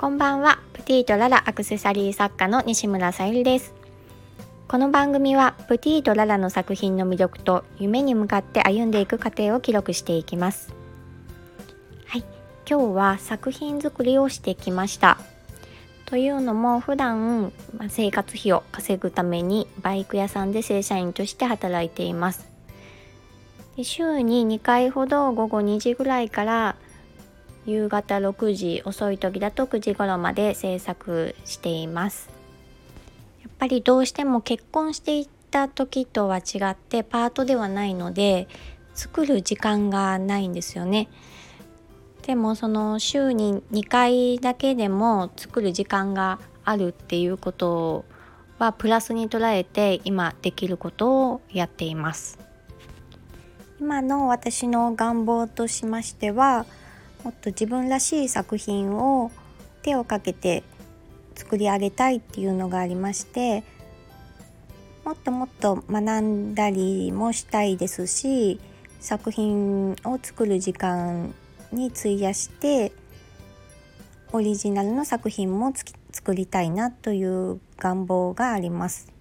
こんばんは。プティとララアクセサリー作家の西村さゆりです。この番組はプティとララの作品の魅力と夢に向かって歩んでいく過程を記録していきます。はい。今日は作品作りをしてきました。というのも普段生活費を稼ぐためにバイク屋さんで正社員として働いています。週に2回ほど午後2時ぐらいから夕方6時遅い時だと9時頃まで制作しています。やっぱりどうしても結婚していった時とは違ってパートではないので作る時間がないんですよね。でもその週に2回だけでも作る時間があるっていうことはプラスに捉えて今できることをやっています。今の私の願望としましてはもっと自分らしい作品を手をかけて作り上げたいっていうのがありましてもっともっと学んだりもしたいですし作品を作る時間に費やしてオリジナルの作品も作りたいなという願望があります。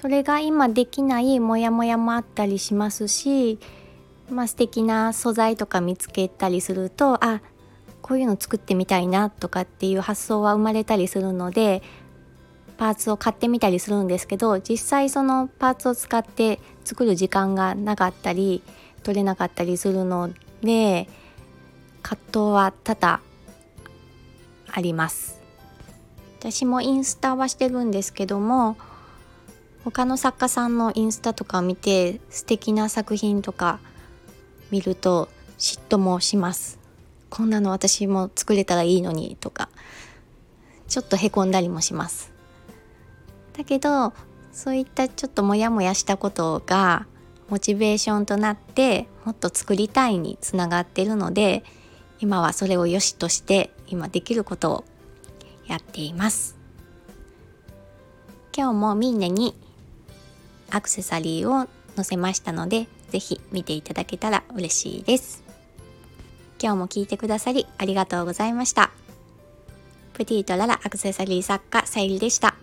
それが今できないモヤモヤもあったりしますしまあ、素敵な素材とか見つけたりするとあこういうの作ってみたいなとかっていう発想は生まれたりするのでパーツを買ってみたりするんですけど実際そのパーツを使って作る時間がなかったり取れなかったりするので葛藤は多々あります。私もインスタはしてるんですけども他の作家さんのインスタとかを見て素敵な作品とか見ると嫉妬もします。こんなの私も作れたらいいのにとか。ちょっとへこんだりもします。だけどそういったちょっとモヤモヤしたことがモチベーションとなってもっと作りたいにつながってるので今はそれを良しとして今できることをやっています。今日もみんなにアクセサリーを載せましたのでぜひ見ていただけたら嬉しいです。今日も聞いてくださりありがとうございました。プティとララアクセサリー作家さゆりでした。